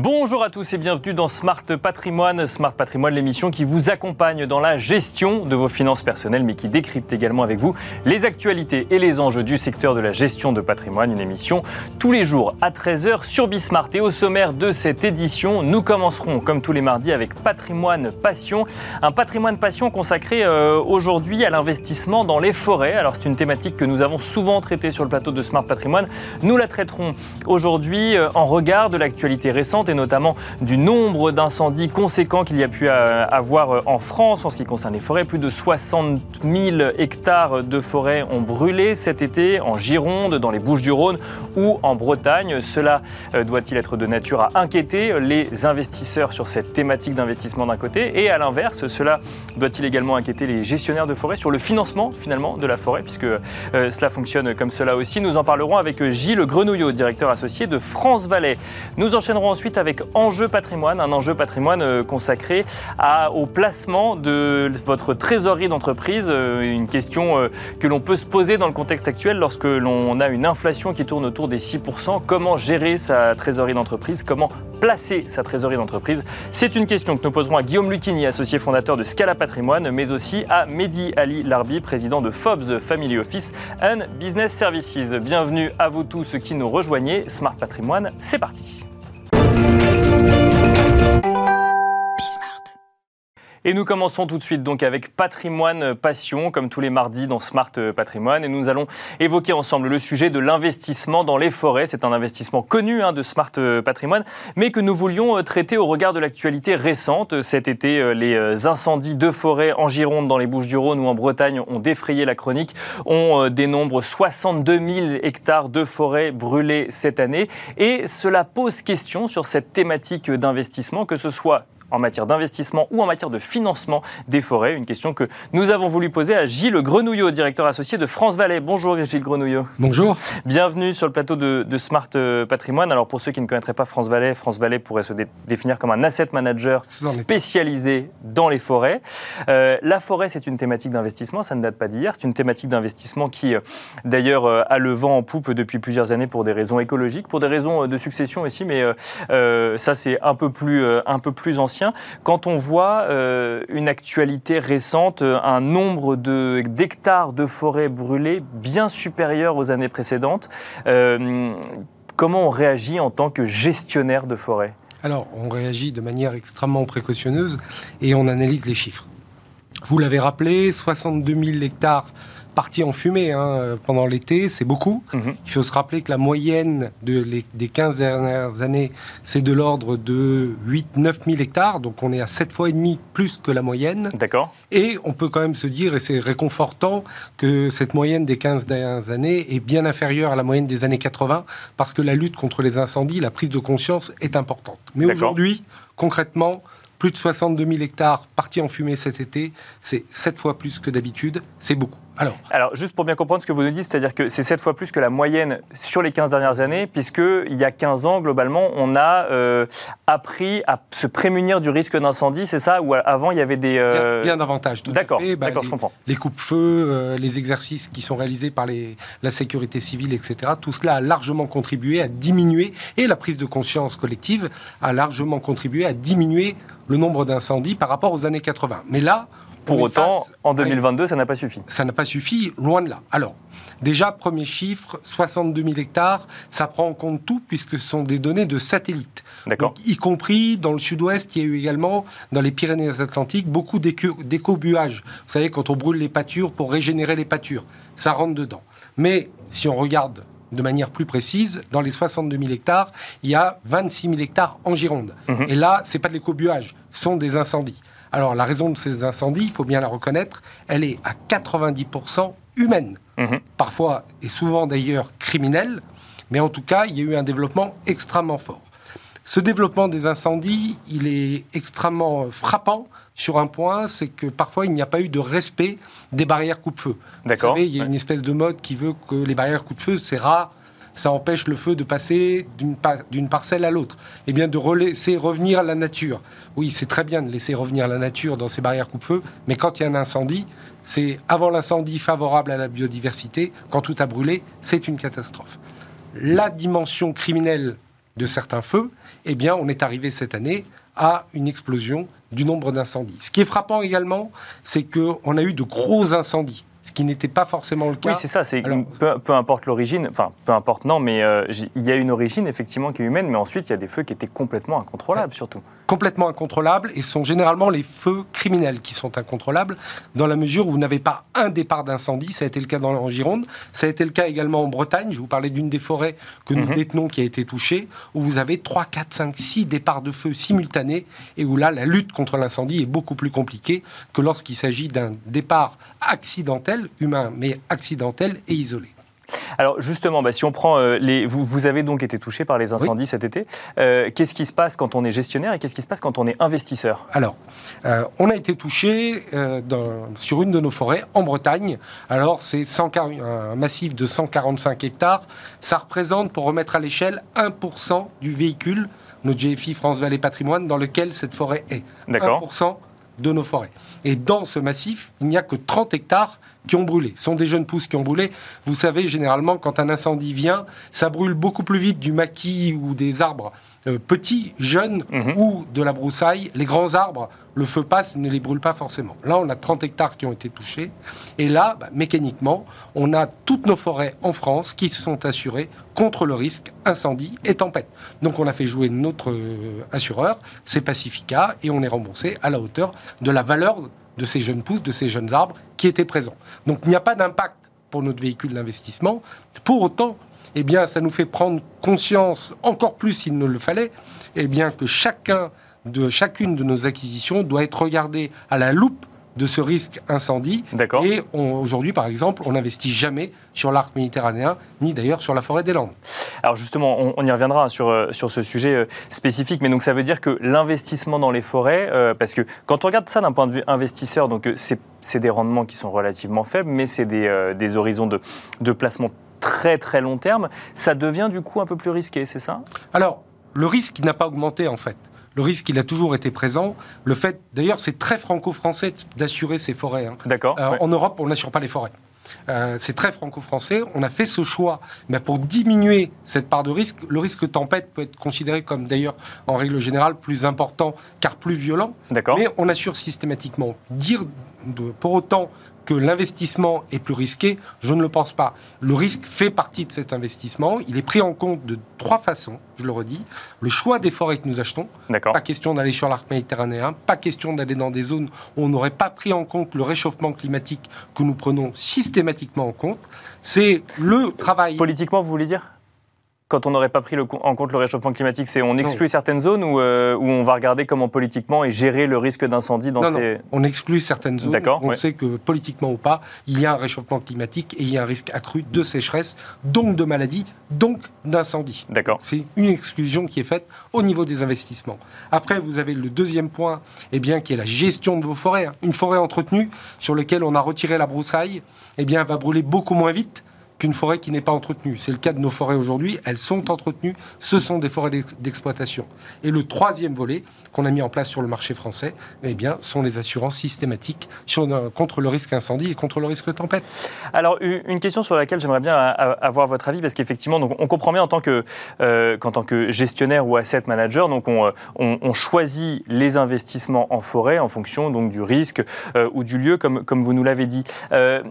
Bonjour à tous et bienvenue dans Smart Patrimoine. Smart Patrimoine, l'émission qui vous accompagne dans la gestion de vos finances personnelles, mais qui décrypte également avec vous les actualités et les enjeux du secteur de la gestion de patrimoine. Une émission tous les jours à 13h sur Bismart. Et au sommaire de cette édition, nous commencerons, comme tous les mardis, avec Patrimoine Passion. Un patrimoine passion consacré euh, aujourd'hui à l'investissement dans les forêts. Alors, c'est une thématique que nous avons souvent traitée sur le plateau de Smart Patrimoine. Nous la traiterons aujourd'hui euh, en regard de l'actualité récente et notamment du nombre d'incendies conséquents qu'il y a pu euh, avoir euh, en France en ce qui concerne les forêts. Plus de 60 000 hectares de forêts ont brûlé cet été en Gironde, dans les Bouches-du-Rhône ou en Bretagne. Cela euh, doit-il être de nature à inquiéter les investisseurs sur cette thématique d'investissement d'un côté et à l'inverse, cela doit-il également inquiéter les gestionnaires de forêts sur le financement finalement de la forêt puisque cela fonctionne comme cela aussi? Nous en parlerons avec Gilles Grenouillot, directeur associé de France Valais. Nous enchaînerons ensuite avec Enjeu patrimoine, un enjeu patrimoine euh, consacré au placement de votre trésorerie d'entreprise, euh, une question euh, que l'on peut se poser dans le contexte actuel lorsque l'on a une inflation qui tourne autour des 6%. Comment gérer sa trésorerie d'entreprise? Comment placer sa trésorerie d'entreprise? C'est une question que nous poserons à Guillaume Lucchini, associé fondateur de Scala Patrimoine, mais aussi à Mehdi Ali Larbi, président de FOBS Family Office and Business Services. Bienvenue à vous tous qui nous rejoignez. Smart Patrimoine, c'est parti. Thank you. Et nous commençons tout de suite donc avec Patrimoine Passion, comme tous les mardis dans Smart Patrimoine. Et nous allons évoquer ensemble le sujet de l'investissement dans les forêts. C'est un investissement connu hein, de Smart Patrimoine, mais que nous voulions euh, traiter au regard de l'actualité récente. Cet été, euh, les euh, incendies de forêt en Gironde, dans les Bouches-du-Rhône ou en Bretagne ont défrayé la chronique. On dénombre 62 000 hectares de forêt brûlés cette année. Et cela pose question sur cette thématique d'investissement, que ce soit en matière d'investissement ou en matière de financement des forêts Une question que nous avons voulu poser à Gilles Grenouillot, directeur associé de France Valais. Bonjour Gilles Grenouillot. Bonjour. Bienvenue sur le plateau de, Smart euh, Patrimoine. Alors pour ceux qui ne connaîtraient pas France Valais, France Valais pourrait se définir comme un asset manager spécialisé dans les forêts. Euh, la forêt, c'est une thématique d'investissement, ça ne date pas d'hier. C'est une thématique d'investissement qui, euh, d'ailleurs, a le vent en poupe depuis plusieurs années pour des raisons écologiques, pour des raisons de succession aussi, mais ça c'est un peu plus, un peu plus ancien. Quand on voit euh, une actualité récente, euh, un nombre d'hectares de, forêts brûlées bien supérieur aux années précédentes, euh, comment on réagit en tant que gestionnaire de forêt Alors, on réagit de manière extrêmement précautionneuse et on analyse les chiffres. Vous l'avez rappelé, 62 000 hectares partie en fumée hein, pendant l'été, c'est beaucoup. Mhm. Il faut se rappeler que la moyenne de des 15 dernières années, c'est de l'ordre de 8-9 000 hectares, donc on est à 7 fois et demi plus que la moyenne. D'accord. Et on peut quand même se dire, et c'est réconfortant, que cette moyenne des 15 dernières années est bien inférieure à la moyenne des années 80, parce que la lutte contre les incendies, la prise de conscience est importante. Mais aujourd'hui, concrètement, plus de 62 000 hectares partis en fumée cet été, c'est 7 fois plus que d'habitude, c'est beaucoup. Alors. Alors, juste pour bien comprendre ce que vous nous dites, c'est-à-dire que c'est 7 fois plus que la moyenne sur les 15 dernières années, puisqu'il y a 15 ans, globalement, on a euh, appris à se prémunir du risque d'incendie, c'est ça? Ou avant, il y avait des... Euh... Bien, davantage, D'accord, bah, d'accord, je comprends. Les coupe-feux, euh, les exercices qui sont réalisés par les, la sécurité civile, etc., tout cela a largement contribué à diminuer, et la prise de conscience collective a largement contribué à diminuer le nombre d'incendies par rapport aux années 80. Mais là, pour autant, en 2022, ça n'a pas suffi. Ça n'a pas suffi, loin de là. Alors, déjà, premier chiffre, 62 000 hectares, ça prend en compte tout puisque ce sont des données de satellites. D'accord. Y compris dans le sud-ouest, il y a eu également, dans les Pyrénées-Atlantiques, beaucoup d'éco-buage. Vous savez, quand on brûle les pâtures pour régénérer les pâtures, ça rentre dedans. Mais si on regarde de manière plus précise, dans les 62 000 hectares, il y a 26 000 hectares en Gironde. Mhm. Et là, ce n'est pas de l'éco-buage, ce sont des incendies. Alors la raison de ces incendies, il faut bien la reconnaître, elle est à 90% humaine. Mhm. Parfois, et souvent d'ailleurs, criminelle. Mais en tout cas, il y a eu un développement extrêmement fort. Ce développement des incendies, il est extrêmement frappant sur un point, c'est que parfois il n'y a pas eu de respect des barrières coupe-feu. Vous savez, il y a une espèce de mode qui veut que les barrières coupe-feu, c'est rare, ça empêche le feu de passer d'une parcelle à l'autre. Eh bien de laisser revenir la nature. Oui, c'est très bien de laisser revenir la nature dans ces barrières coupe-feu, mais quand il y a un incendie, c'est avant l'incendie favorable à la biodiversité, quand tout a brûlé, c'est une catastrophe. La dimension criminelle de certains feux, eh bien, on est arrivé cette année à une explosion du nombre d'incendies. Ce qui est frappant également, c'est qu'on a eu de gros incendies ce qui n'était pas forcément le cas. Oui, c'est ça. C'est peu, importe l'origine, enfin peu importe non, mais euh, il y a une origine effectivement qui est humaine, mais ensuite il y a des feux qui étaient complètement incontrôlables surtout complètement incontrôlables et sont généralement les feux criminels qui sont incontrôlables dans la mesure où vous n'avez pas un départ d'incendie. Ça a été le cas dans, en Gironde. Ça a été le cas également en Bretagne. Je vous parlais d'une des forêts que nous mhm. détenons qui a été touchée, où vous avez 3, 4, 5, 6 départs de feu simultanés et où là, la lutte contre l'incendie est beaucoup plus compliquée que lorsqu'il s'agit d'un départ accidentel, humain, mais accidentel et isolé. Alors justement, bah, si on prend euh, les, vous, avez donc été touché par les incendies cet été. Euh, qu'est-ce qui se passe quand on est gestionnaire et qu'est-ce qui se passe quand on est investisseur? Alors, euh, on a été touché sur une de nos forêts en Bretagne. Alors c'est un massif de 145 hectares. Ça représente, pour remettre à l'échelle, 1% du véhicule, notre GFI France Vallée Patrimoine, dans lequel cette forêt est. D'accord. 1% de nos forêts. Et dans ce massif, il n'y a que 30 hectares qui ont brûlé. Sont des jeunes pousses qui ont brûlé. Vous savez, généralement, quand un incendie vient, ça brûle beaucoup plus vite du maquis ou des arbres euh, petits, jeunes mhm. ou de la broussaille. Les grands arbres, le feu passe, ne les brûle pas forcément. Là, on a 30 hectares qui ont été touchés. Et là, bah, mécaniquement, on a toutes nos forêts en France qui se sont assurées contre le risque incendie et tempête. Donc, on a fait jouer notre euh, assureur, c'est Pacifica, et on est remboursé à la hauteur de la valeur de ces jeunes pousses, de ces jeunes arbres qui étaient présents. Donc il n'y a pas d'impact pour notre véhicule d'investissement. Pour autant, eh ça nous fait prendre conscience, encore plus s'il ne le fallait, eh que chacun de chacune de nos acquisitions doit être regardé à la loupe de ce risque incendie. Et aujourd'hui, par exemple, on n'investit jamais sur l'arc méditerranéen, ni d'ailleurs sur la forêt des Landes. Alors justement, on, y reviendra sur, euh, sur ce sujet euh, spécifique, mais donc ça veut dire que l'investissement dans les forêts, euh, parce que quand on regarde ça d'un point de vue investisseur, donc c'est des rendements qui sont relativement faibles, mais c'est des, des, horizons de, de placement très très long terme, ça devient du coup un peu plus risqué, c'est ça? Alors, le risque n'a pas augmenté en fait. Le risque, il a toujours été présent. Le fait, d'ailleurs, c'est très franco-français d'assurer ces forêts. Hein. D'accord. Euh, en Europe, on n'assure pas les forêts. Euh, c'est très franco-français. On a fait ce choix mais pour diminuer cette part de risque. Le risque tempête peut être considéré comme d'ailleurs, en règle générale, plus important car plus violent. D'accord. Mais on assure systématiquement. Dire de, pour autant que l'investissement est plus risqué, je ne le pense pas. Le risque fait partie de cet investissement. Il est pris en compte de trois façons, je le redis. Le choix des forêts que nous achetons. Pas question d'aller sur l'arc méditerranéen, pas question d'aller dans des zones où on n'aurait pas pris en compte le réchauffement climatique que nous prenons systématiquement en compte. C'est le travail. Politiquement, vous voulez dire? Quand on n'aurait pas pris en compte le réchauffement climatique C'est on exclut certaines zones ou euh, où, on va regarder comment politiquement et gérer le risque d'incendie dans ces... Non, on exclut certaines zones. On sait que politiquement ou pas, il y a un réchauffement climatique et il y a un risque accru de sécheresse, donc de maladies, donc d'incendie. D'accord. C'est une exclusion qui est faite au niveau des investissements. Après, vous avez le deuxième point, eh bien, qui est la gestion de vos forêts. Hein. Une forêt entretenue sur laquelle on a retiré la broussaille, eh bien, va brûler beaucoup moins vite qu'une forêt qui n'est pas entretenue. C'est le cas de nos forêts aujourd'hui, elles sont entretenues, ce sont des forêts d'exploitation. Et le troisième volet qu'on a mis en place sur le marché français, eh bien, sont les assurances systématiques contre le risque incendie et contre le risque tempête. Alors, une question sur laquelle j'aimerais bien avoir votre avis, parce qu'effectivement, on comprend bien en tant que, euh, qu'en tant que gestionnaire ou asset manager, donc on, on, choisit les investissements en forêt en fonction donc du risque euh, ou du lieu, comme, vous nous l'avez dit. Euh,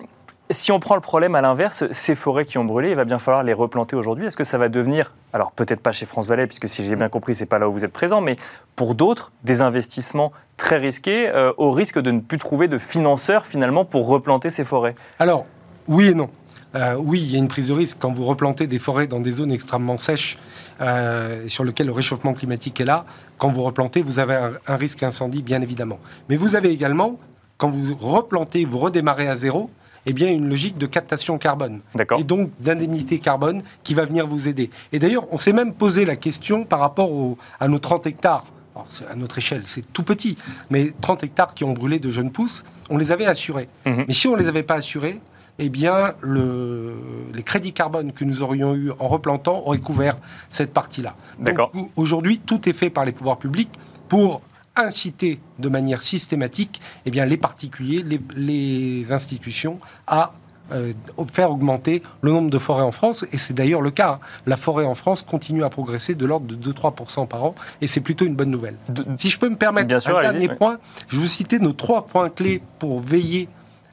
si on prend le problème à l'inverse, ces forêts qui ont brûlé, il va bien falloir les replanter aujourd'hui. Est-ce que ça va devenir, alors peut-être pas chez France Valais, puisque si j'ai bien compris, c'est pas là où vous êtes présent, mais pour d'autres, des investissements très risqués, euh, au risque de ne plus trouver de financeurs finalement pour replanter ces forêts? Alors, oui et non. Euh, oui, il y a une prise de risque quand vous replantez des forêts dans des zones extrêmement sèches euh, sur lesquelles le réchauffement climatique est là. Quand vous replantez, vous avez un, un risque incendie, bien évidemment. Mais vous avez également, quand vous replantez, vous redémarrez à zéro, eh bien, une logique de captation carbone. Et donc d'indemnité carbone qui va venir vous aider. Et d'ailleurs, on s'est même posé la question par rapport à nos 30 hectares. Alors, à notre échelle, c'est tout petit, mais 30 hectares qui ont brûlé de jeunes pousses, on les avait assurés. Mhm. Mais si on ne les avait pas assurés, eh bien, le, les crédits carbone que nous aurions eu en replantant auraient couvert cette partie-là. Aujourd'hui, tout est fait par les pouvoirs publics pour inciter de manière systématique eh bien, les particuliers, les, institutions à euh, faire augmenter le nombre de forêts en France, et c'est d'ailleurs le cas. Hein. La forêt en France continue à progresser de l'ordre de 2-3% par an, et c'est plutôt une bonne nouvelle. si je peux me permettre un dernier point, je vous citer nos trois points clés pour veiller,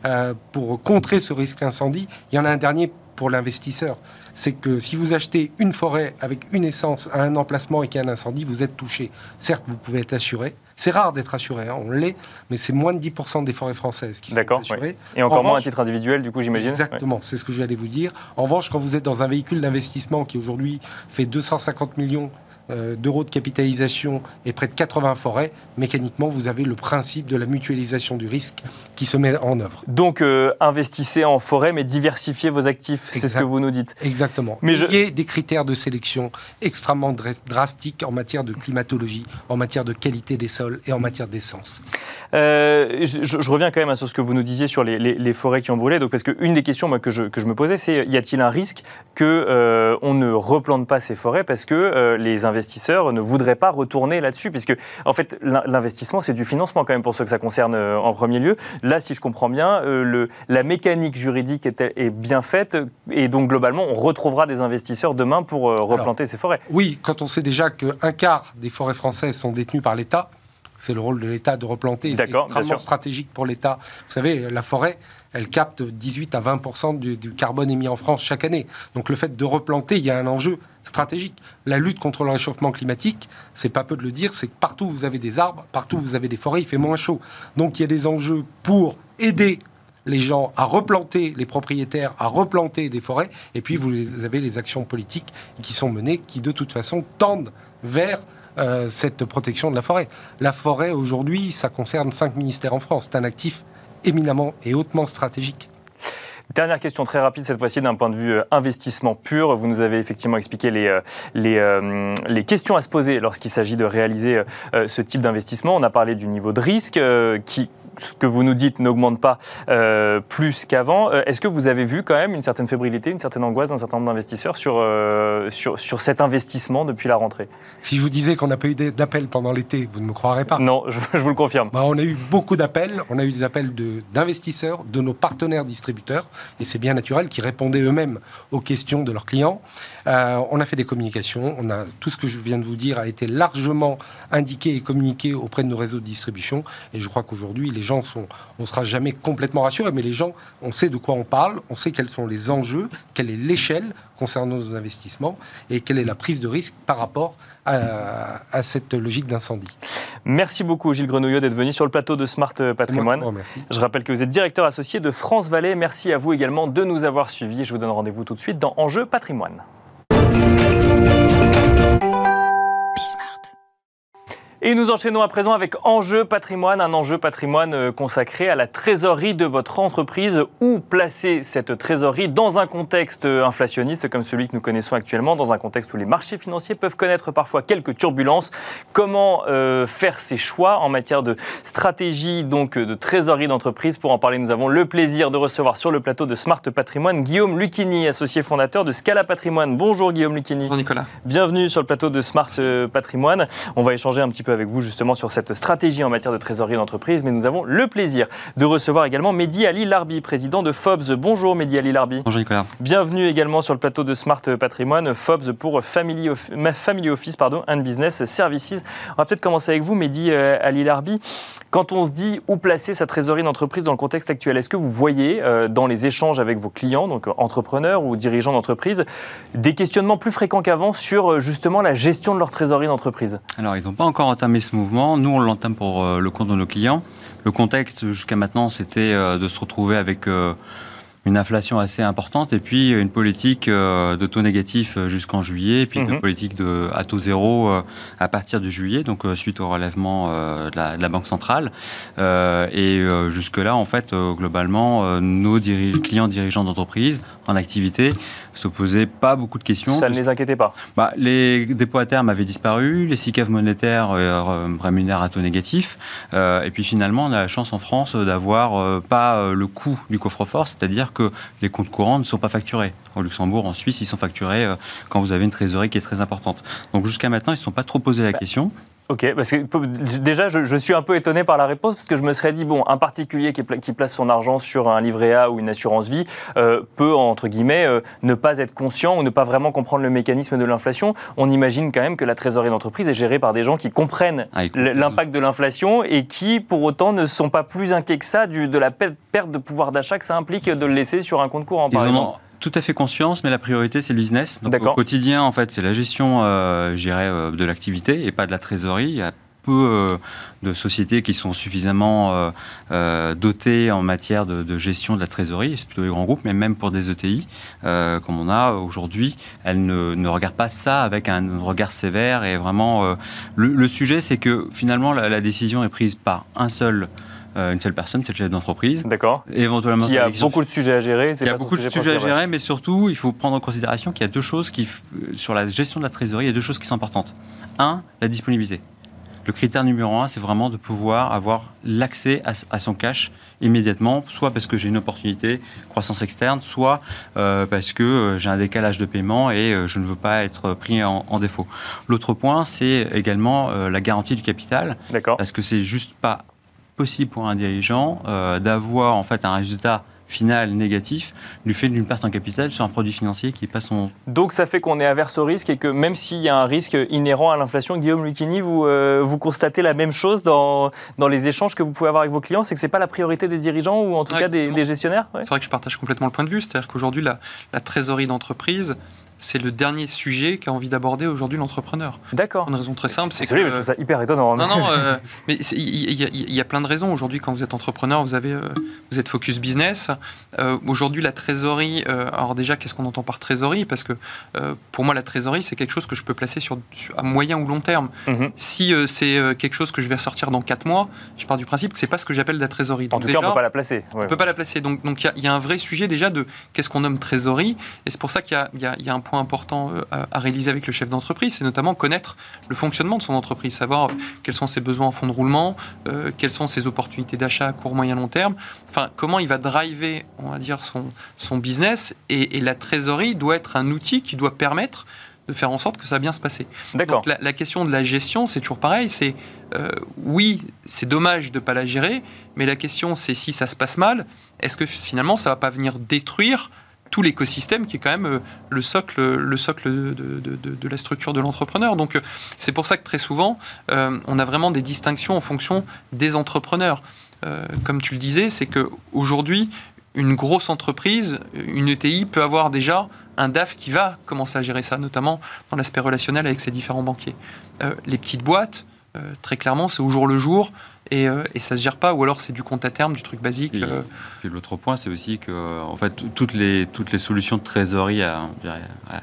euh, pour contrer ce risque incendie. Il y en a un dernier pour l'investisseur. C'est que si vous achetez une forêt avec une essence à un emplacement et qu'il y a un incendie, vous êtes touché. Certes, vous pouvez être assuré, c'est rare d'être assuré, hein, on l'est, mais c'est moins de 10% des forêts françaises qui sont assurées. Et encore moins à titre individuel, du coup, j'imagine Exactement, c'est ce que j'allais vous dire. En revanche, quand vous êtes dans un véhicule d'investissement qui aujourd'hui fait 250 millions d'euros de capitalisation et près de 80 forêts, mécaniquement, vous avez le principe de la mutualisation du risque qui se met en œuvre. Donc, euh, investissez en forêt, mais diversifiez vos actifs, c'est ce que vous nous dites. Exactement. Mais Il y a des critères de sélection extrêmement drastiques en matière de climatologie, en matière de qualité des sols et en matière d'essence. Euh, je, reviens quand même sur ce que vous nous disiez sur les, forêts qui ont brûlé. Donc, parce qu'une des questions moi, que, je, que, je, me posais, c'est y a-t-il un risque que on ne replante pas ces forêts parce que les investisseurs ne voudraient pas retourner là-dessus, puisque en fait l'investissement c'est du financement quand même pour ceux que ça concerne euh, en premier lieu. Là, si je comprends bien, euh, le, la mécanique juridique est, est, bien faite et donc globalement on retrouvera des investisseurs demain pour euh, replanter ces forêts. Oui, quand on sait déjà qu'un quart des forêts françaises sont détenues par l'État, c'est le rôle de l'État de replanter. C'est extrêmement stratégique pour l'État. Vous savez, la forêt, elle capte 18 à 20 du, du, carbone émis en France chaque année. Donc le fait de replanter, il y a un enjeu stratégique. La lutte contre le réchauffement climatique, c'est pas peu de le dire, c'est que partout vous avez des arbres, partout vous avez des forêts, il fait moins chaud. Donc il y a des enjeux pour aider les gens à replanter, les propriétaires à replanter des forêts, et puis vous avez les actions politiques qui sont menées, qui de toute façon tendent vers euh, cette protection de la forêt. La forêt, aujourd'hui, ça concerne cinq ministères en France. C'est un actif éminemment et hautement stratégique. Dernière question très rapide, cette fois-ci d'un point de vue euh, investissement pur. Vous nous avez effectivement expliqué les, euh, les, euh, les questions à se poser lorsqu'il s'agit de réaliser ce type d'investissement. On a parlé du niveau de risque qui ce que vous nous dites n'augmente pas euh, plus qu'avant. Euh, est-ce que vous avez vu quand même une certaine fébrilité, une certaine angoisse d'un certain nombre d'investisseurs sur, euh, sur, sur, cet investissement depuis la rentrée? Si je vous disais qu'on n'a pas eu d'appels pendant l'été, vous ne me croirez pas Non, je, vous le confirme. Bah, on a eu beaucoup d'appels. On a eu des appels d'investisseurs, de, de, nos partenaires distributeurs, et c'est bien naturel, qui répondaient eux-mêmes aux questions de leurs clients. On a fait des communications. On a, tout ce que je viens de vous dire a été largement indiqué et communiqué auprès de nos réseaux de distribution. Et je crois qu'aujourd'hui, les gens sont, on sera jamais complètement rassurés, mais les gens, on sait de quoi on parle, on sait quels sont les enjeux, quelle est l'échelle concernant nos investissements et quelle est la prise de risque par rapport à, cette logique d'incendie. Merci beaucoup Gilles Grenouillot d'être venu sur le plateau de Smart Patrimoine. Je rappelle que vous êtes directeur associé de France Valais. Merci à vous également de nous avoir suivis. Je vous donne rendez-vous tout de suite dans Enjeu Patrimoine. Et nous enchaînons à présent avec Enjeu patrimoine, un enjeu patrimoine euh, consacré à la trésorerie de votre entreprise. Où placer cette trésorerie dans un contexte euh, inflationniste comme celui que nous connaissons actuellement, dans un contexte où les marchés financiers peuvent connaître parfois quelques turbulences? Comment euh, faire ses choix en matière de stratégie, donc de trésorerie d'entreprise? Pour en parler, nous avons le plaisir de recevoir sur le plateau de Smart Patrimoine Guillaume Lucchini, associé fondateur de Scala Patrimoine. Bonjour Guillaume Lucchini. Bonjour Nicolas. Bienvenue sur le plateau de Smart Patrimoine. On va échanger un petit peu avec vous justement sur cette stratégie en matière de trésorerie d'entreprise, mais nous avons le plaisir de recevoir également Mehdi Ali Larbi, président de FOBS. Bonjour Mehdi Ali Larbi. Bonjour Nicolas. Bienvenue également sur le plateau de Smart Patrimoine, FOBS pour Family, Family Office pardon, and Business Services. On va peut-être commencer avec vous, Mehdi euh, Ali Larbi. Quand on se dit où placer sa trésorerie d'entreprise dans le contexte actuel, est-ce que vous voyez euh, dans les échanges avec vos clients, donc entrepreneurs ou dirigeants d'entreprise, des questionnements plus fréquents qu'avant sur euh, justement la gestion de leur trésorerie d'entreprise? Alors, ils n'ont pas encore entamé ce mouvement. Nous, on l'entame pour euh, le compte de nos clients. Le contexte, jusqu'à maintenant, c'était euh, de se retrouver avec euh, une inflation assez importante et puis une politique de taux négatif jusqu'en juillet, et puis une mhm. politique de à taux zéro à partir de juillet, donc suite au relèvement de la, de, la, Banque centrale. et jusque-là, en fait, globalement, nos clients dirigeants d'entreprise en activité se posaient pas beaucoup de questions. Ça ne les inquiétait pas bah, Les dépôts à terme avaient disparu, les SICAV monétaires euh, rémunèrent à taux négatif. Euh, et puis finalement, on a la chance en France d'avoir euh, pas euh, le coût du coffre-fort, c'est-à-dire que les comptes courants ne sont pas facturés. Au Luxembourg, en Suisse, ils sont facturés quand vous avez une trésorerie qui est très importante. Donc jusqu'à maintenant, ils ne se sont pas trop posé la bah, question. Ok, parce que déjà, je, suis un peu étonné par la réponse, parce que je me serais dit, bon, un particulier qui, qui place son argent sur un livret A ou une assurance vie euh, peut, entre guillemets, euh, ne pas être conscient ou ne pas vraiment comprendre le mécanisme de l'inflation. On imagine quand même que la trésorerie d'entreprise est gérée par des gens qui comprennent ah, l'impact de l'inflation et qui, pour autant, ne sont pas plus inquiets que ça du, de la perte de pouvoir d'achat que ça implique de le laisser sur un compte courant, par exemple tout à fait conscience, mais la priorité, c'est le business. Donc, au quotidien, en fait, c'est la gestion, euh, euh, de l'activité et pas de la trésorerie. Il y a peu euh, de sociétés qui sont suffisamment euh, dotées en matière de, gestion de la trésorerie, c'est plutôt les grands groupes, mais même pour des ETI, comme on a aujourd'hui, elles ne, regardent pas ça avec un regard sévère. Et vraiment, le, sujet, c'est que finalement, la, la, décision est prise par un seul euh, une seule personne, c'est le chef d'entreprise. D'accord. Éventuellement, il y a beaucoup de sujets à gérer. Il y a beaucoup de sujets à gérer, mais surtout, il faut prendre en considération qu'il y a deux choses qui, euh, sur la gestion de la trésorerie, il y a deux choses qui sont importantes. Un, la disponibilité. Le critère numéro un, c'est vraiment de pouvoir avoir l'accès à, son cash immédiatement, soit parce que j'ai une opportunité, croissance externe, soit euh, parce que j'ai un décalage de paiement et je ne veux pas être pris en, en défaut. L'autre point, c'est également la garantie du capital. D'accord. Parce que c'est juste pas possible pour un dirigeant euh, d'avoir en fait un résultat final négatif du fait d'une perte en capital sur un produit financier qui passe son... Donc ça fait qu'on est averse au risque et que même s'il y a un risque inhérent à l'inflation, Guillaume Lucchini, vous, euh, vous constatez la même chose dans, dans les échanges que vous pouvez avoir avec vos clients, c'est que ce n'est pas la priorité des dirigeants ou en tout cas des, gestionnaires C'est vrai que je partage complètement le point de vue, c'est-à-dire qu'aujourd'hui la, la trésorerie d'entreprise, c'est le dernier sujet qu'a envie d'aborder aujourd'hui l'entrepreneur. D'accord. Une raison très simple, c'est que. je trouve ça hyper étonnant. Hein. Non, non, euh, mais il y, a plein de raisons. Aujourd'hui, quand vous êtes entrepreneur, vous, avez, euh, vous êtes focus business. Euh, aujourd'hui, la trésorerie, alors déjà, qu'est-ce qu'on entend par trésorerie? Parce que pour moi, la trésorerie, c'est quelque chose que je peux placer sur, à moyen ou long terme. Mhm. Si c'est quelque chose que je vais ressortir dans 4 mois, je pars du principe que c'est pas ce que j'appelle la trésorerie. en tout cas, on ne peut pas la placer. On ne peut pas la placer. Donc, il donc y, y, a un vrai sujet déjà de qu'est-ce qu'on nomme trésorerie. Et c'est pour ça qu'il y, y, a un point important euh, à, réaliser avec le chef d'entreprise, c'est notamment connaître le fonctionnement de son entreprise, savoir quels sont ses besoins en fonds de roulement, euh, quelles sont ses opportunités d'achat à court, moyen, long terme, enfin comment il va driver, on va dire, son, son business, et, la trésorerie doit être un outil qui doit permettre de faire en sorte que ça va bien se passer. D'accord. La, la, question de la gestion, c'est toujours pareil. C'est euh, oui, c'est dommage de ne pas la gérer, mais la question, c'est si ça se passe mal, est-ce que finalement ça va pas venir détruire tout l'écosystème qui est quand même euh, le socle, le socle de, la structure de l'entrepreneur. Donc euh, c'est pour ça que très souvent, euh, on a vraiment des distinctions en fonction des entrepreneurs. comme tu le disais, c'est qu'aujourd'hui, une grosse entreprise, une ETI, peut avoir déjà un DAF qui va commencer à gérer ça, notamment dans l'aspect relationnel avec ses différents banquiers. les petites boîtes, très clairement, c'est au jour le jour et, euh, et, ça se gère pas, ou alors c'est du compte à terme, du truc basique. Euh. l'autre point, c'est aussi que en fait, toutes les, toutes les solutions de trésorerie à,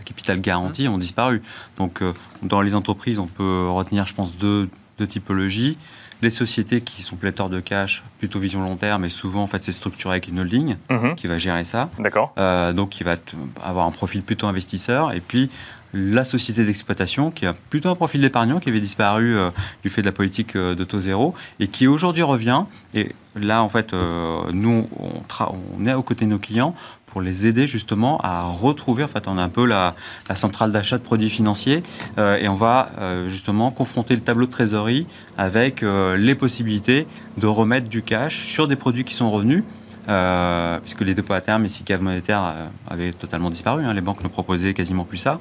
capital garanti ont disparu. Donc, euh, dans les entreprises, on peut retenir, je pense, deux, deux typologies. Les sociétés qui sont pléthores de cash, plutôt vision long terme, et souvent, en fait, c'est structuré avec une holding mhm. qui va gérer ça. D'accord. donc, qui va avoir un profil plutôt investisseur. Et puis, la société d'exploitation, qui a plutôt un profil d'épargnant, qui avait disparu euh, du fait de la politique euh, de taux zéro, et qui aujourd'hui revient. Et là, en fait, euh, nous, on, est aux côtés de nos clients pour les aider justement à retrouver, en fait, on a un peu la, centrale d'achat de produits financiers, et on va justement confronter le tableau de trésorerie avec les possibilités de remettre du cash sur des produits qui sont revenus, euh, puisque les dépôts à terme et SICAV monétaires euh, avaient totalement disparu. Hein. les banques ne proposaient quasiment plus ça.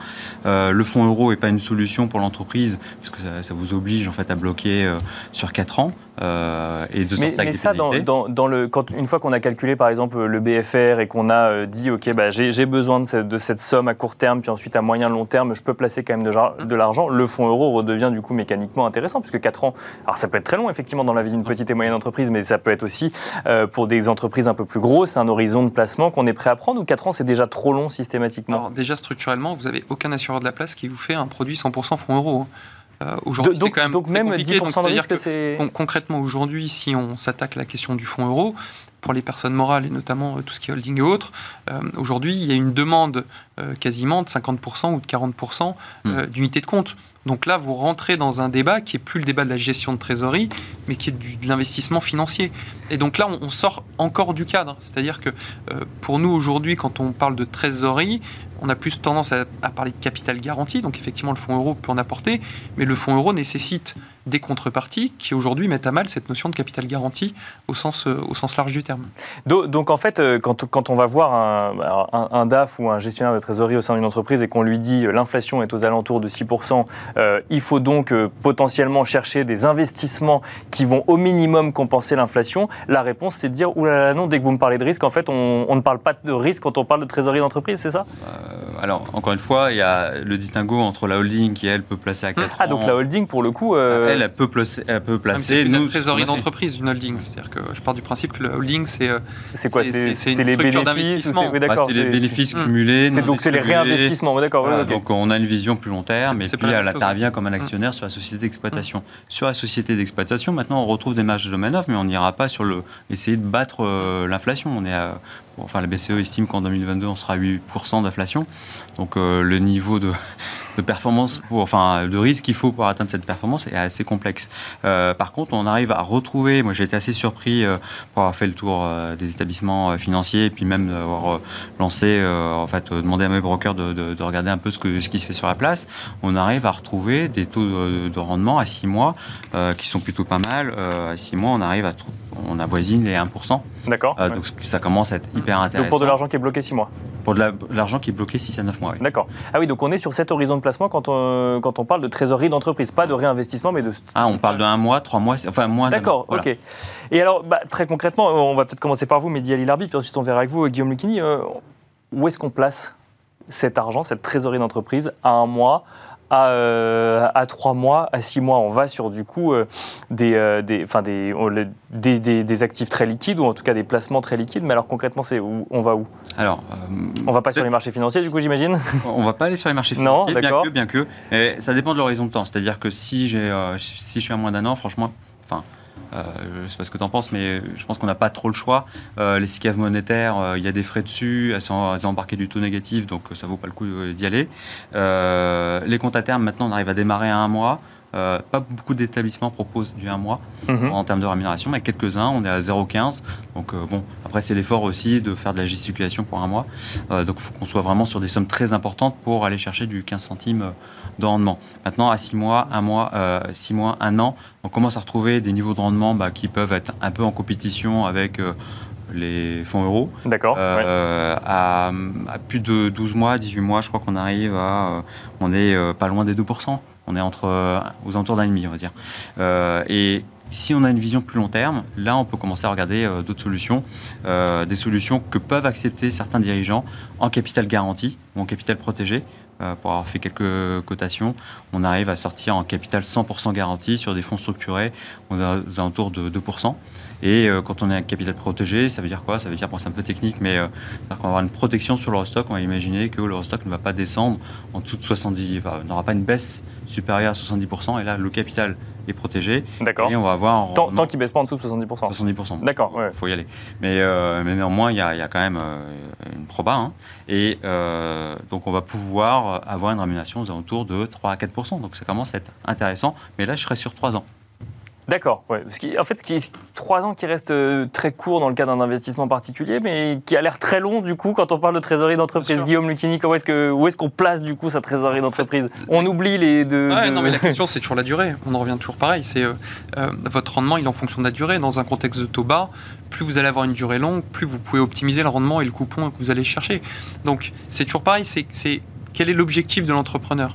Euh, le fonds euro n'est pas une solution pour l'entreprise, puisque ça, vous oblige en fait à bloquer sur 4 ans. Euh, et de mais, mais ça, dans, dans, le, quand, une fois qu'on a calculé par exemple le BFR et qu'on a euh, dit ok bah, j'ai besoin de cette, de cette, somme à court terme puis ensuite à moyen long terme je peux placer quand même de, de l'argent, le fonds euro redevient du coup mécaniquement intéressant puisque 4 ans, alors ça peut être très long effectivement dans la vie d'une petite et moyenne entreprise mais ça peut être aussi euh, pour des entreprises un peu plus grosses un horizon de placement qu'on est prêt à prendre ou 4 ans c'est déjà trop long systématiquement? Alors, Déjà structurellement vous avez aucun assureur de la place qui vous fait un produit 100% fonds euro. Hein. Euh, aujourd'hui, c'est quand même donc même compliqué. 10% de risque, c'est... concrètement, aujourd'hui, si on s'attaque à la question du fonds euro, pour les personnes morales et notamment euh, tout ce qui est holding et autres, euh, aujourd'hui, il y a une demande quasiment de 50% ou de 40% hmm. d'unités de compte. Donc là, vous rentrez dans un débat qui est plus le débat de la gestion de trésorerie, mais qui est de l'investissement financier. Et donc là, on, sort encore du cadre. C'est-à-dire que pour nous, aujourd'hui, quand on parle de trésorerie, on a plus tendance à, parler de capital garanti, donc effectivement le fonds euro peut en apporter, mais le fonds euro nécessite des contreparties qui aujourd'hui mettent à mal cette notion de capital garanti au sens, euh, au sens large du terme. Donc en fait, euh, quand, quand on va voir un, un, DAF ou un gestionnaire de trésorerie au sein d'une entreprise et qu'on lui dit euh, l'inflation est aux alentours de 6%, il faut donc potentiellement chercher des investissements qui vont au minimum compenser l'inflation, la réponse c'est de dire oulala non, dès que vous me parlez de risque, en fait on, on ne parle pas de risque quand on parle de trésorerie d'entreprise, c'est ça? Alors encore une fois, il y a le distinguo entre la holding qui elle peut placer à 4 ah, donc la holding pour le coup... Elle, elle peut placer... Elle peut placer c'est une trésorerie d'entreprise, une holding. C'est-à-dire que je pars du principe que la holding, c'est euh, c'est quoi C'est une les structure d'investissement. C'est bah, les bénéfices hmm. cumulés. donc c'est les réinvestissements, d'accord. Donc on a une vision plus long terme et puis elle intervient comme un actionnaire sur la société d'exploitation. Sur la société d'exploitation, maintenant on retrouve des marges de manœuvre, mais on n'ira pas sur le essayer de battre euh, l'inflation. On est enfin la BCE estime qu'en 2022 on sera à 8% d'inflation. Donc euh, le niveau de, performance, enfin de risque qu'il faut pour atteindre cette performance est assez complexe. Euh, par contre, on arrive à retrouver. Moi, j'ai été assez surpris euh, pour avoir fait le tour des établissements financiers et puis même d'avoir lancé, en fait, demandé à mes brokers de, regarder un peu ce, que, ce qui se fait sur la place. On arrive à retrouver des taux de, rendement à 6 mois qui sont plutôt pas mal. à 6 mois, on arrive à on avoisine les 1%. D'accord. Donc ça commence à être hyper intéressant. Donc pour de l'argent qui est bloqué 6 mois Pour de l'argent qui est bloqué 6 à 9 mois, oui. D'accord. Ah oui, donc on est sur cet horizon de placement quand on, quand on parle de trésorerie d'entreprise, pas de réinvestissement, mais de... Ah, on parle de 1 mois, 3 mois, enfin moins D'accord, ok. Et alors, bah, très concrètement, on va peut-être commencer par vous, Mehdi Ali Larbi, puis ensuite on verra avec vous, Guillaume Lucchini. Euh, où est-ce qu'on place cet argent, cette trésorerie d'entreprise, à un mois à, euh, à 3 mois, à 6 mois, on va sur du coup euh, des, euh, des, des, des, des, actifs très liquides ou en tout cas des placements très liquides. Mais alors concrètement, c'est où, on va où? Alors, on va pas sur les marchés financiers du coup, j'imagine? On va pas aller sur les marchés financiers, non, bien que, bien que. ça dépend de l'horizon de temps. C'est-à-dire que si j'ai, si je suis à moins d'un an, franchement, enfin euh, je ne sais pas ce que tu en penses, mais je pense qu'on n'a pas trop le choix. Euh, les SICAV monétaires, euh, il y a des frais dessus, elles, sont, elles ont embarqué du taux négatif, donc ça vaut pas le coup d'y aller. les comptes à terme, maintenant, on arrive à démarrer à un mois. Pas beaucoup d'établissements proposent du 1 mois mhm. en termes de rémunération, mais quelques-uns, on est à 0,15. Donc bon, après c'est l'effort aussi de faire de la gesticulation pour un mois. donc il faut qu'on soit vraiment sur des sommes très importantes pour aller chercher du 15 centimes de rendement. Maintenant, à 6 mois, 1 mois, 6 mois, 1 an, on commence à retrouver des niveaux de rendement bah, qui peuvent être un peu en compétition avec euh, les fonds euros. D'accord. Euh, à, plus de 12 mois, 18 mois, je crois qu'on arrive à. Euh, on est pas loin des 2%. On est entre, aux alentours d'un demi, on va dire. et si on a une vision plus long terme, là, on peut commencer à regarder d'autres solutions, des solutions que peuvent accepter certains dirigeants en capital garanti ou en capital protégé. Euh, pour avoir fait quelques cotations, on arrive à sortir en capital 100% garanti sur des fonds structurés aux alentours de 2%. Et euh, quand on est un capital protégé, ça veut dire quoi? Ça veut dire, bon, c'est un peu technique, mais euh, qu'on va avoir une protection sur l'Eurostock. On va imaginer que l'Eurostock ne va pas descendre en de 70%, n'aura pas une baisse supérieure à 70%. Et là, le capital est protégé. D'accord. Et on va avoir. Tant, tant qu'il ne baisse pas en dessous de 70%. 70%. D'accord. Il faut y aller. Mais, mais néanmoins, il y, a, quand même une proba. Hein. Et donc, on va pouvoir avoir une rémunération aux alentours de 3 à 4%. Donc, ça commence à être intéressant. Mais là, je serai sur 3 ans. D'accord. Ouais. en fait, ce qui est trois ans qui reste euh, très court dans le cas d'un investissement particulier, mais qui a l'air très long du coup quand on parle de trésorerie d'entreprise. Guillaume Lucchini, où est-ce que où est-ce qu'on place du coup sa trésorerie d'entreprise? On oublie les deux. Non, mais la question c'est toujours la durée. On en revient toujours pareil. C'est euh, euh, votre rendement, il est en fonction de la durée. Dans un contexte de taux bas, plus vous allez avoir une durée longue, plus vous pouvez optimiser le rendement et le coupon que vous allez chercher. Donc c'est toujours pareil. C'est quel est l'objectif de l'entrepreneur?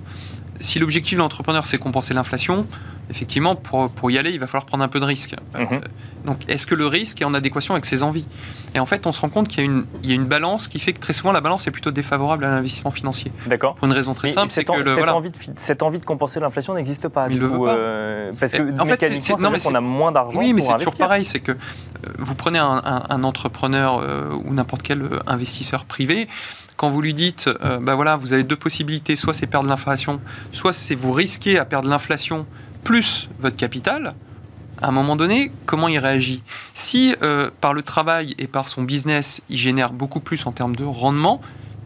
Si l'objectif de l'entrepreneur c'est compenser l'inflation effectivement, pour, pour, y aller, il va falloir prendre un peu de risque. Mhm. Euh, donc, est-ce que le risque est en adéquation avec ses envies? Et en fait, on se rend compte qu'il y, a une, il y a une balance qui fait que très souvent, la balance est plutôt défavorable à l'investissement financier. Pour une raison très simple, c'est que cette, envie de, cette envie de compenser l'inflation n'existe pas. Il ne veut pas. Euh, parce que en fait, non, mais on a moins d'argent. Oui, mais c'est toujours pareil. C'est que euh, vous prenez un, entrepreneur ou n'importe quel investisseur privé quand vous lui dites, bah voilà, vous avez deux possibilités, soit c'est perdre l'inflation, soit c'est vous risquer à perdre l'inflation plus votre capital, à un moment donné, comment il réagit? Si euh, par le travail et par son business, il génère beaucoup plus en termes de rendement,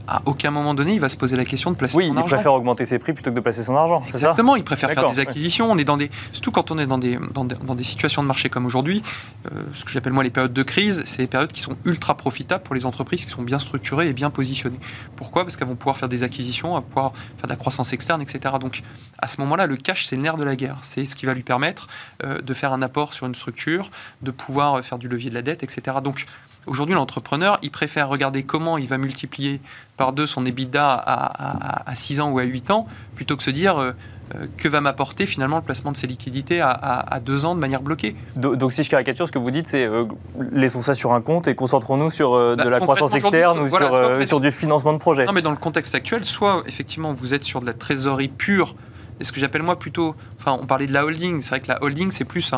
à aucun moment donné, il va se poser la question de placer Oui, son il argent. préfère augmenter ses prix plutôt que de placer son argent, Exactement, il préfère faire des acquisitions. On est dans des, surtout quand on est dans des, dans des, dans des situations de marché comme aujourd'hui, euh, ce que j'appelle moi les périodes de crise, c'est les périodes qui sont ultra profitables pour les entreprises qui sont bien structurées et bien positionnées. Pourquoi? Parce qu'elles vont pouvoir faire des acquisitions, elles vont pouvoir faire de la croissance externe, etc. Donc à ce moment-là, le cash, c'est le nerf de la guerre. C'est ce qui va lui permettre euh, de faire un apport sur une structure, de pouvoir euh, faire du levier de la dette, etc. Donc Aujourd'hui, l'entrepreneur, il préfère regarder comment il va multiplier par deux son EBITDA à, à, à 6 ans ou à 8 ans, plutôt que se dire euh, euh, que va m'apporter finalement le placement de ses liquidités à, à, 2 ans de manière bloquée. Do- Donc si je caricature, ce que vous dites, c'est euh, laissons ça sur un compte et concentrons-nous sur euh, de Bah, la croissance externe ou voilà, sur, soit sur du financement de projet. Non, mais dans le contexte actuel, soit effectivement vous êtes sur de la trésorerie pure, et ce que j'appelle moi plutôt, enfin on parlait de la holding, c'est vrai que la holding c'est plus,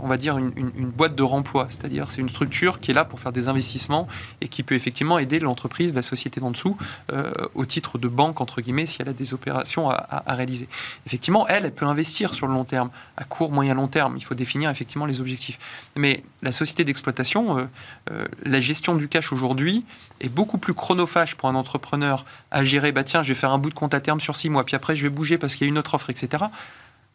on va dire, une, boîte de remploi, c'est-à-dire c'est une structure qui est là pour faire des investissements et qui peut effectivement aider l'entreprise, la société d'en dessous, euh, au titre de banque, entre guillemets, si elle a des opérations à réaliser. Effectivement, elle, elle peut investir sur le long terme, à court, moyen, long terme, il faut définir effectivement les objectifs. Mais la société d'exploitation, euh, euh, la gestion du cash aujourd'hui est beaucoup plus chronophage pour un entrepreneur à gérer, bah tiens, je vais faire un bout de compte à terme sur six mois, puis après je vais bouger parce qu'il y a une autre offre, etc.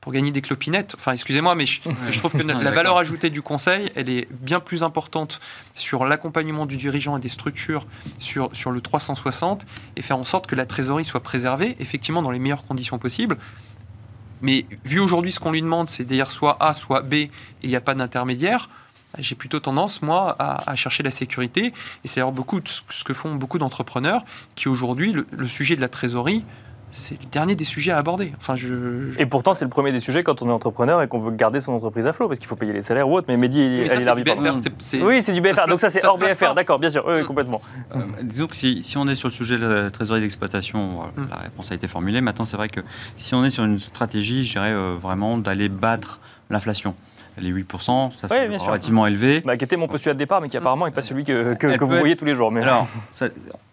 Pour gagner des clopinettes, enfin excusez-moi, mais je, je trouve que la valeur ajoutée du conseil, elle est bien plus importante sur l'accompagnement du dirigeant et des structures sur, sur le 360 et faire en sorte que la trésorerie soit préservée, effectivement dans les meilleures conditions possibles. Mais vu aujourd'hui ce qu'on lui demande, c'est d'ailleurs soit A, soit B, et il n'y a pas d'intermédiaire, bah, j'ai plutôt tendance, moi, à, à chercher la sécurité. Et c'est alors beaucoup de ce ce que font beaucoup d'entrepreneurs qui aujourd'hui, le, le sujet de la trésorerie, c'est le dernier des sujets à aborder. Enfin, je, je- Et pourtant, c'est le premier des sujets quand on est entrepreneur et qu'on veut garder son entreprise à flot, parce qu'il faut payer les salaires ou autre. Mais Mehdi, Oui, elle ça, est c'est l'arbitre. du BFR, Oui, c'est du BFR. ça Donc ça, c'est hors BFR. D'accord, bien sûr. Oui, oui, Mm. complètement. Euh, disons que si, si on est sur le sujet de la trésorerie d'exploitation, voilà, Mm. la réponse a été formulée. Maintenant, c'est vrai que si on est sur une stratégie, je dirais euh, vraiment d'aller battre l'inflation. Les 8%, ça Oui, c'est sûr. relativement élevé. Bah, qui était mon postulat de départ, mais qui apparemment n'est pas celui que, que- vous être- voyez tous les jours. Mais... Alors, ça,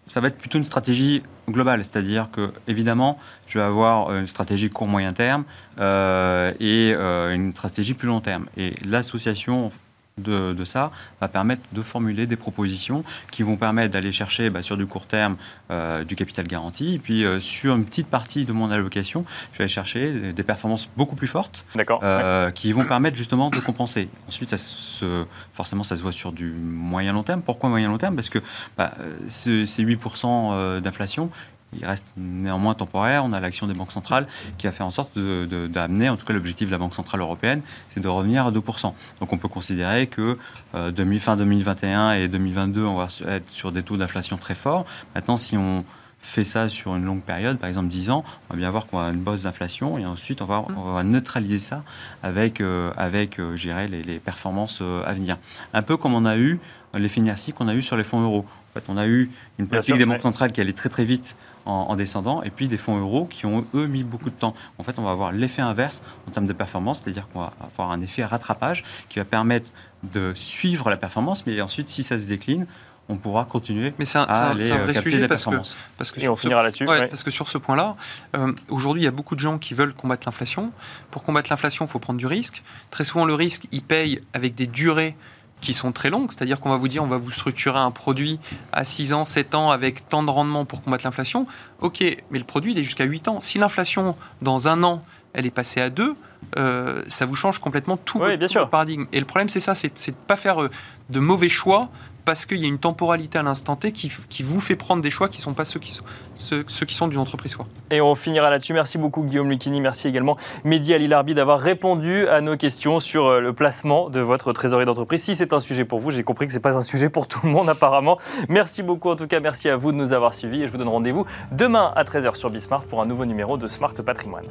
ça va être plutôt une stratégie globale, c'est-à-dire que, évidemment, je vais avoir une stratégie court-moyen terme euh, et euh, une stratégie plus long terme. Et l'association de, de ça va permettre de formuler des propositions qui vont permettre d'aller chercher bah, sur du court terme euh, du capital garanti, et puis euh, sur une petite partie de mon allocation, je vais aller chercher des- performances beaucoup plus fortes ouais. euh, qui vont permettre justement de compenser. Ensuite, ça se, forcément, ça se voit sur du moyen long terme. Pourquoi moyen long terme? Parce que bah, ce- ces 8% euh, d'inflation, il reste néanmoins temporaire. On a l'action des banques centrales qui va faire en sorte d'amener, en tout cas l'objectif de la Banque Centrale Européenne, c'est de revenir à 2%. Donc on peut considérer que euh, demi- fin 2021 et 2022, on va être sur des taux d'inflation très forts. Maintenant, si on fait ça sur une longue période, par exemple 10 ans, on va bien voir qu'on a une bosse d'inflation et ensuite on va, on va neutraliser ça avec, euh, avec euh, les, les performances euh, à venir. Un peu comme on a eu l'effet inertie qu'on a eu sur les fonds euros. En fait, on a eu une politique sûr, des ouais. banques centrales qui allait très très vite en, en descendant et puis des fonds euros qui ont eux mis beaucoup de temps. En fait, on va avoir l'effet inverse en termes de performance, c'est-à-dire qu'on va avoir un effet rattrapage qui va permettre de suivre la performance, mais ensuite, si ça se décline, on pourra continuer Mais c'est un, à un- aller c'est un euh, vrai capter sujet la parce que, performance. parce que Et on sur ce- finira là-dessus, ouais, ouais. Parce que sur ce point-là, euh, aujourd'hui, il y a beaucoup de gens qui veulent combattre l'inflation. Pour combattre l'inflation, il faut prendre du risque. Très souvent, le risque, il paye avec des durées qui sont très longues, c'est-à-dire qu'on va vous dire on va vous structurer un produit à 6 ans, 7 ans avec tant de rendement pour combattre l'inflation. Ok, mais le produit il est jusqu'à 8 ans. Si l'inflation dans un an elle est passée à 2, euh, ça vous change complètement tout, Oui, votre, bien tout sûr. votre paradigme. Et le problème c'est ça, c'est c'est de ne pas faire euh, de mauvais choix parce qu'il y a une temporalité à l'instant T qui, vous fait prendre des choix qui ne sont pas ceux qui sont, ceux, sont d'une entreprise. Quoi. Et on finira là-dessus. Merci beaucoup Guillaume Lucchini. Merci également Mehdi Ali Larbi d'avoir répondu à nos questions sur euh, le placement de votre trésorerie d'entreprise. Si c'est un sujet pour vous, j'ai compris que ce n'est pas un sujet pour tout le monde apparemment. Merci beaucoup en tout cas. Merci à vous de nous avoir suivis et je vous donne rendez-vous demain à 13h sur Bismart pour un nouveau numéro de Smart Patrimoine.